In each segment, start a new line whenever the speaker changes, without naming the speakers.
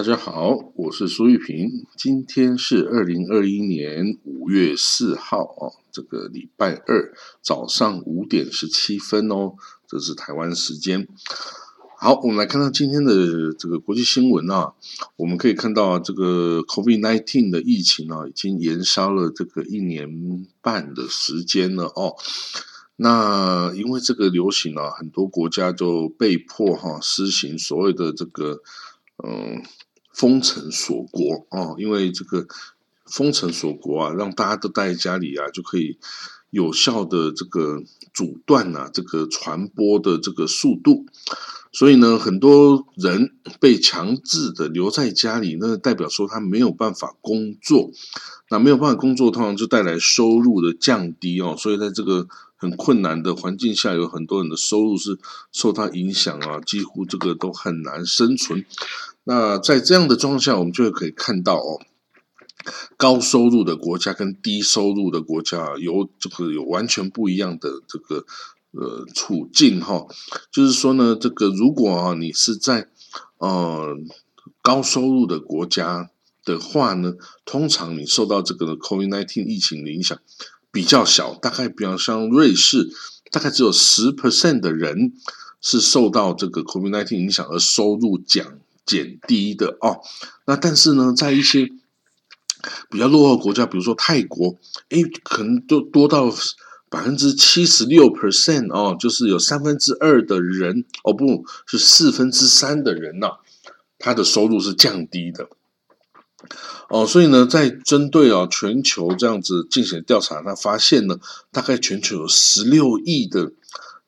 大家好，我是苏玉平。今天是二零二一年五月四号哦，这个礼拜二早上五点十七分哦，这是台湾时间。好，我们来看到今天的这个国际新闻啊，我们可以看到这个 COVID-19 的疫情啊，已经延烧了这个一年半的时间了哦。那因为这个流行啊，很多国家就被迫哈施行所谓的这个嗯封城锁国啊，因为这个封城锁国啊，让大家都待在家里啊，就可以有效的这个阻断啊这个传播的这个速度。所以呢，很多人被强制的留在家里，那代表说他没有办法工作，那没有办法工作，通常就带来收入的降低哦。所以在这个很困难的环境下，有很多人的收入是受他影响啊，几乎这个都很难生存。那在这样的状况下，我们就可以看到哦，高收入的国家跟低收入的国家有这个有完全不一样的这个。呃，处境哈，就是说呢，这个如果啊，你是在呃高收入的国家的话呢，通常你受到这个 COVID-19 疫情的影响比较小，大概比方像瑞士，大概只有十 percent 的人是受到这个 COVID-19 影响而收入降减低的哦。那但是呢，在一些比较落后国家，比如说泰国，诶，可能都多到。百分之七十六 percent 哦，就是有三分之二的人哦，不是四分之三的人呐，他的收入是降低的哦，所以呢，在针对啊全球这样子进行调查，他发现呢，大概全球有十六亿的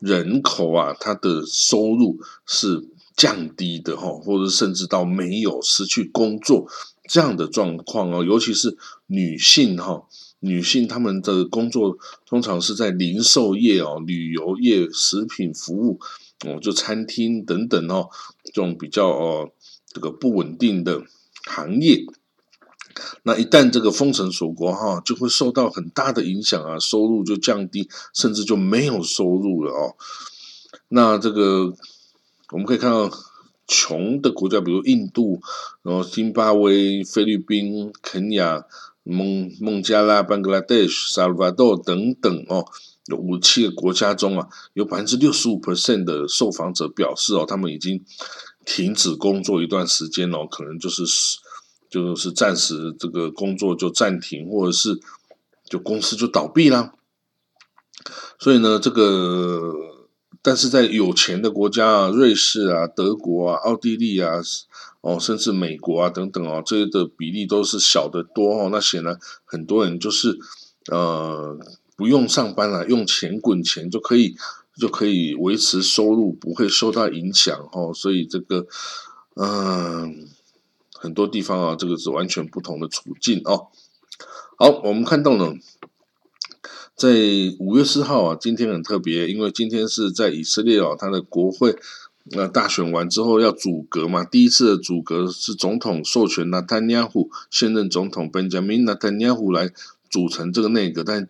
人口啊，他的收入是降低的哈，或者甚至到没有失去工作这样的状况哦，尤其是女性哈。女性她们的工作通常是在零售业哦、旅游业、食品服务哦，就餐厅等等哦，这种比较哦这个不稳定的行业。那一旦这个封城锁国哈，就会受到很大的影响啊，收入就降低，甚至就没有收入了哦。那这个我们可以看到，穷的国家，比如印度、然后津巴威、菲律宾、肯亚。孟孟加拉、班格拉德、萨尔瓦多等等哦，有五七个国家中啊，有百分之六十五 percent 的受访者表示哦，他们已经停止工作一段时间哦，可能就是就是暂时这个工作就暂停，或者是就公司就倒闭啦。所以呢，这个但是在有钱的国家啊，瑞士啊、德国啊、奥地利啊。哦，甚至美国啊等等哦，这些的比例都是小的多哦。那显然很多人就是呃不用上班了，用钱滚钱就可以就可以维持收入，不会受到影响哦。所以这个嗯很多地方啊，这个是完全不同的处境哦。好，我们看到了，在五月四号啊，今天很特别，因为今天是在以色列哦，它的国会。那大选完之后要组阁嘛？第一次的组阁是总统授权纳坦尼亚胡现任总统本加明纳坦尼亚胡来组成这个内阁，但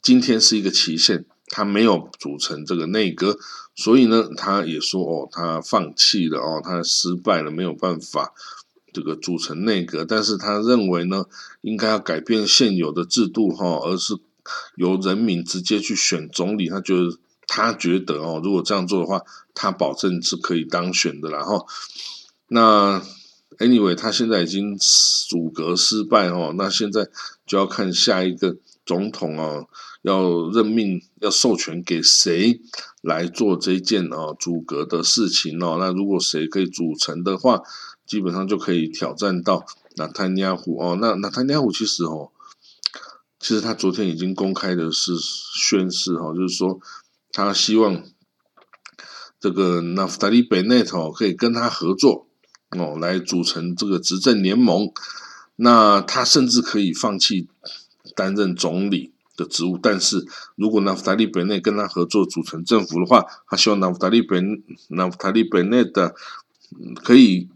今天是一个期限，他没有组成这个内阁，所以呢，他也说哦，他放弃了哦，他失败了，没有办法这个组成内阁，但是他认为呢，应该要改变现有的制度哈，而是由人民直接去选总理，他觉得。他觉得哦，如果这样做的话，他保证是可以当选的。然后，那 anyway，他现在已经阻隔失败哦，那现在就要看下一个总统哦，要任命要授权给谁来做这件哦阻隔的事情哦。那如果谁可以组成的话，基本上就可以挑战到纳坦尼亚胡哦。那纳坦尼亚胡其实哦，其实他昨天已经公开的是宣誓哈，就是说。他希望这个纳夫达利·贝内特可以跟他合作哦，来组成这个执政联盟。那他甚至可以放弃担任总理的职务，但是如果纳夫达利·贝内跟他合作组成政府的话，他希望纳夫达利·贝纳夫达利·贝内的可以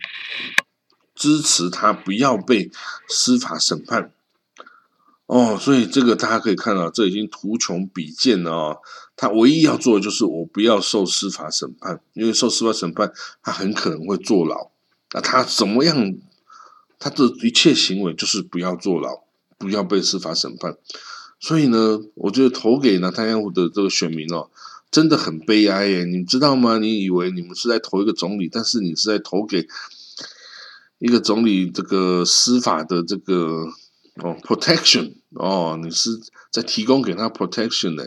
支持他，不要被司法审判。哦，所以这个大家可以看到，这已经图穷匕见了哦。他唯一要做的就是我不要受司法审判，因为受司法审判，他很可能会坐牢。那他怎么样他的一切行为就是不要坐牢，不要被司法审判。所以呢，我觉得投给纳坦雅胡的这个选民哦，真的很悲哀耶！你知道吗？你以为你们是在投一个总理，但是你是在投给一个总理这个司法的这个哦 protection 哦，你是在提供给他 protection 呢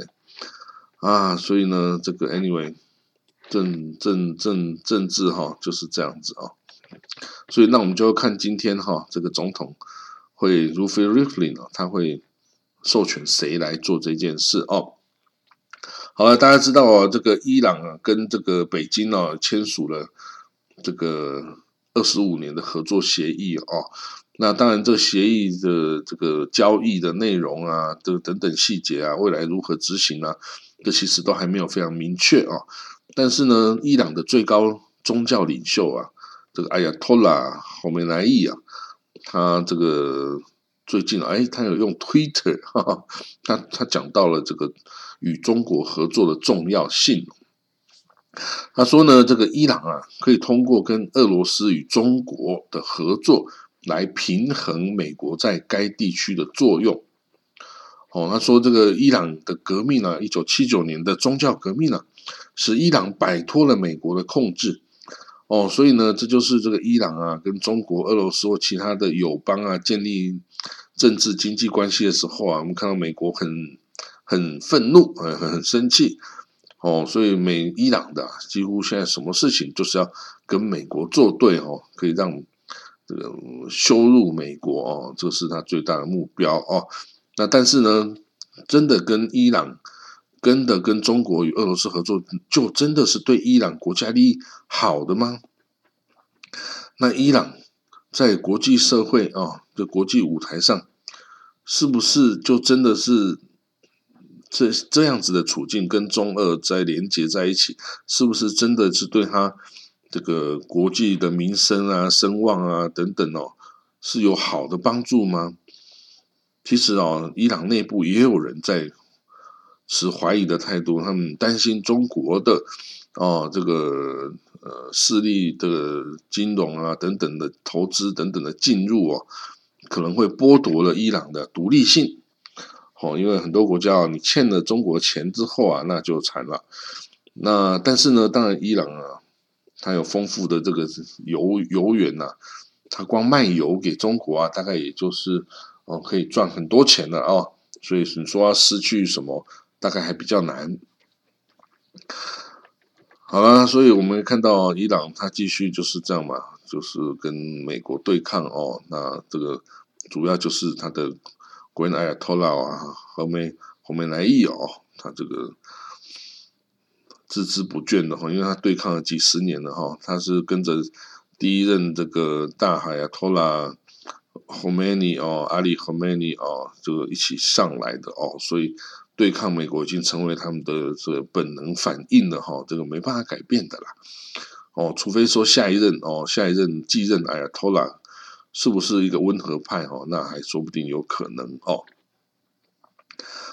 啊！所以呢，这个 anyway。政政政政治哈就是这样子啊，所以那我们就要看今天哈这个总统会 r u f i Riflin 啊，他会授权谁来做这件事哦。好了，大家知道啊，这个伊朗啊跟这个北京啊签署了这个二十五年的合作协议哦。那当然，这个协议的这个交易的内容啊，这个等等细节啊，未来如何执行啊，这其实都还没有非常明确啊。但是呢，伊朗的最高宗教领袖啊，这个艾亚托拉·侯梅莱伊啊，他这个最近哎，他有用 Twitter，哈哈，他他讲到了这个与中国合作的重要性。他说呢，这个伊朗啊，可以通过跟俄罗斯与中国的合作来平衡美国在该地区的作用。哦，他说这个伊朗的革命呢，一九七九年的宗教革命呢。使伊朗摆脱了美国的控制，哦，所以呢，这就是这个伊朗啊，跟中国、俄罗斯或其他的友邦啊建立政治经济关系的时候啊，我们看到美国很很愤怒，很很生气，哦，所以美伊朗的几乎现在什么事情就是要跟美国作对哦，可以让这个羞辱美国哦，这是他最大的目标哦。那但是呢，真的跟伊朗。跟的跟中国与俄罗斯合作，就真的是对伊朗国家利益好的吗？那伊朗在国际社会啊，这国际舞台上，是不是就真的是这这样子的处境，跟中俄在连接在一起，是不是真的是对他这个国际的名声啊、声望啊等等哦，是有好的帮助吗？其实哦，伊朗内部也有人在。持怀疑的态度，他们担心中国的哦，这个呃势力的金融啊等等的投资等等的进入哦，可能会剥夺了伊朗的独立性。哦，因为很多国家啊，你欠了中国钱之后啊，那就惨了。那但是呢，当然伊朗啊，它有丰富的这个油油源呐，它光卖油给中国啊，大概也就是哦可以赚很多钱的哦。所以你说要失去什么？大概还比较难。好了，所以我们看到伊朗它继续就是这样嘛，就是跟美国对抗哦。那这个主要就是它的国人艾亚托拉啊，后面后面来意哦，它这个孜孜不倦的哈，因为他对抗了几十年了哈，他是跟着第一任这个大海啊托拉霍梅尼哦，阿里霍梅尼哦，这个一起上来的哦，所以。对抗美国已经成为他们的这个本能反应了哈，这个没办法改变的啦。哦，除非说下一任哦，下一任继任哎呀托拉是不是一个温和派哦，那还说不定有可能哦。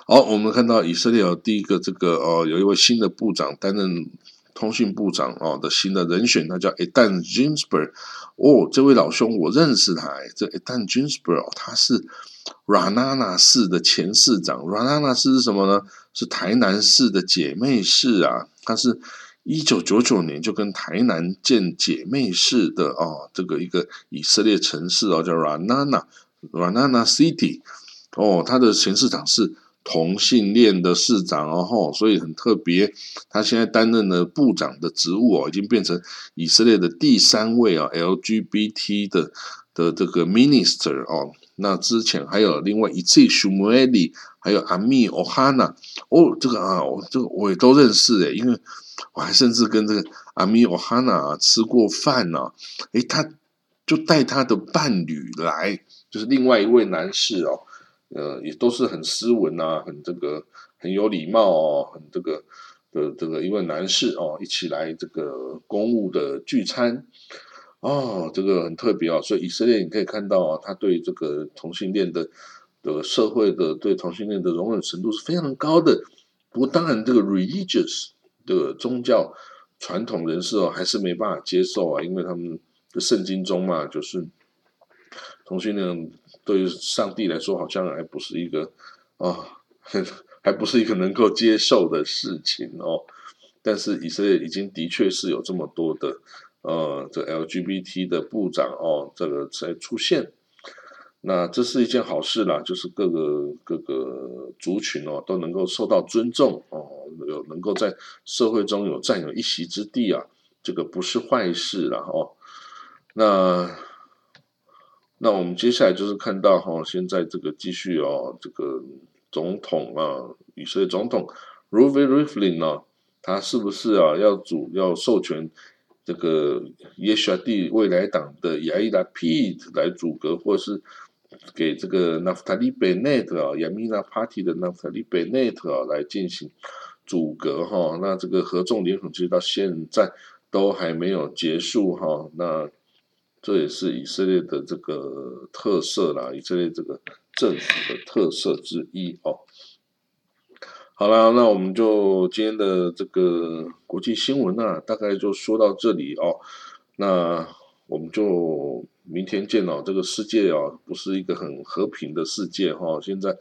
好，我们看到以色列有第一个这个哦，有一位新的部长担任。通讯部长哦的新的人选，他叫 Edan Ginsberg。哦，这位老兄我认识他，这 Edan Ginsberg 他是 Ranana 市的前市长。Ranana 市是什么呢？是台南市的姐妹市啊。他是一九九九年就跟台南建姐妹市的哦，这个一个以色列城市哦，叫 Ranana Ranana City。哦，他的前市长是。同性恋的市长哦吼，所以很特别。他现在担任的部长的职务哦，已经变成以色列的第三位啊 LGBT 的的这个 minister 哦。那之前还有另外一次 Shumeli，还有阿米奥哈纳哦，这个啊，这个我也都认识诶，因为我还甚至跟这个阿米奥哈纳吃过饭呢。诶，他就带他的伴侣来，就是另外一位男士哦。呃，也都是很斯文啊，很这个很有礼貌哦，很这个的这个一位男士哦，一起来这个公务的聚餐哦，这个很特别哦。所以以色列你可以看到啊，他对这个同性恋的的社会的对同性恋的容忍程度是非常高的。不过当然，这个 religious 的宗教传统人士哦，还是没办法接受啊，因为他们的圣经中嘛，就是同性恋对于上帝来说好像还不是一个啊，还不是一个能够接受的事情哦。但是以色列已经的确是有这么多的呃，这 LGBT 的部长哦，这个在出现。那这是一件好事啦，就是各个各个族群哦都能够受到尊重哦，有能够在社会中有占有一席之地啊，这个不是坏事了哦。那那我们接下来就是看到哈，现在这个继续哦，这个总统啊，以色列总统 r u v i Riflin 呢，他是不是啊要主要授权这个耶沙蒂未来党的亚伊拉 Pete 来组阁，或是？给这个 Naftali Bennett 啊，Yamina Party 的 Naftali Bennett 啊来进行阻隔哈，那这个合纵连横其实到现在都还没有结束哈，那这也是以色列的这个特色啦，以色列这个政府的特色之一哦。好了，那我们就今天的这个国际新闻啊，大概就说到这里哦，那我们就。明天见哦！这个世界啊，不是一个很和平的世界哈。现在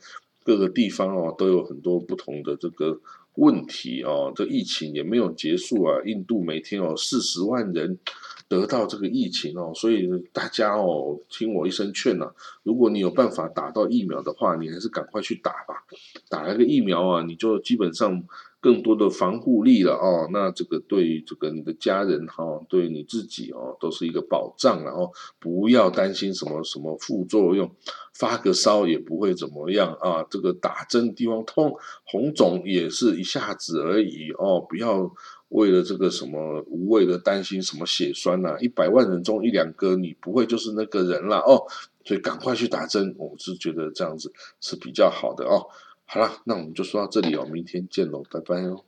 各个地方哦，都有很多不同的这个问题哦。这疫情也没有结束啊。印度每天哦四十万人得到这个疫情哦，所以大家哦，听我一声劝呐，如果你有办法打到疫苗的话，你还是赶快去打吧。打了个疫苗啊，你就基本上。更多的防护力了哦，那这个对于这个你的家人哈，对你自己哦，都是一个保障然后不要担心什么什么副作用，发个烧也不会怎么样啊。这个打针地方痛红肿也是一下子而已哦，不要为了这个什么无谓的担心什么血栓呐，一百万人中一两个你不会就是那个人了哦，所以赶快去打针，我是觉得这样子是比较好的哦。好啦，那我们就说到这里哦，明天见喽，拜拜哦。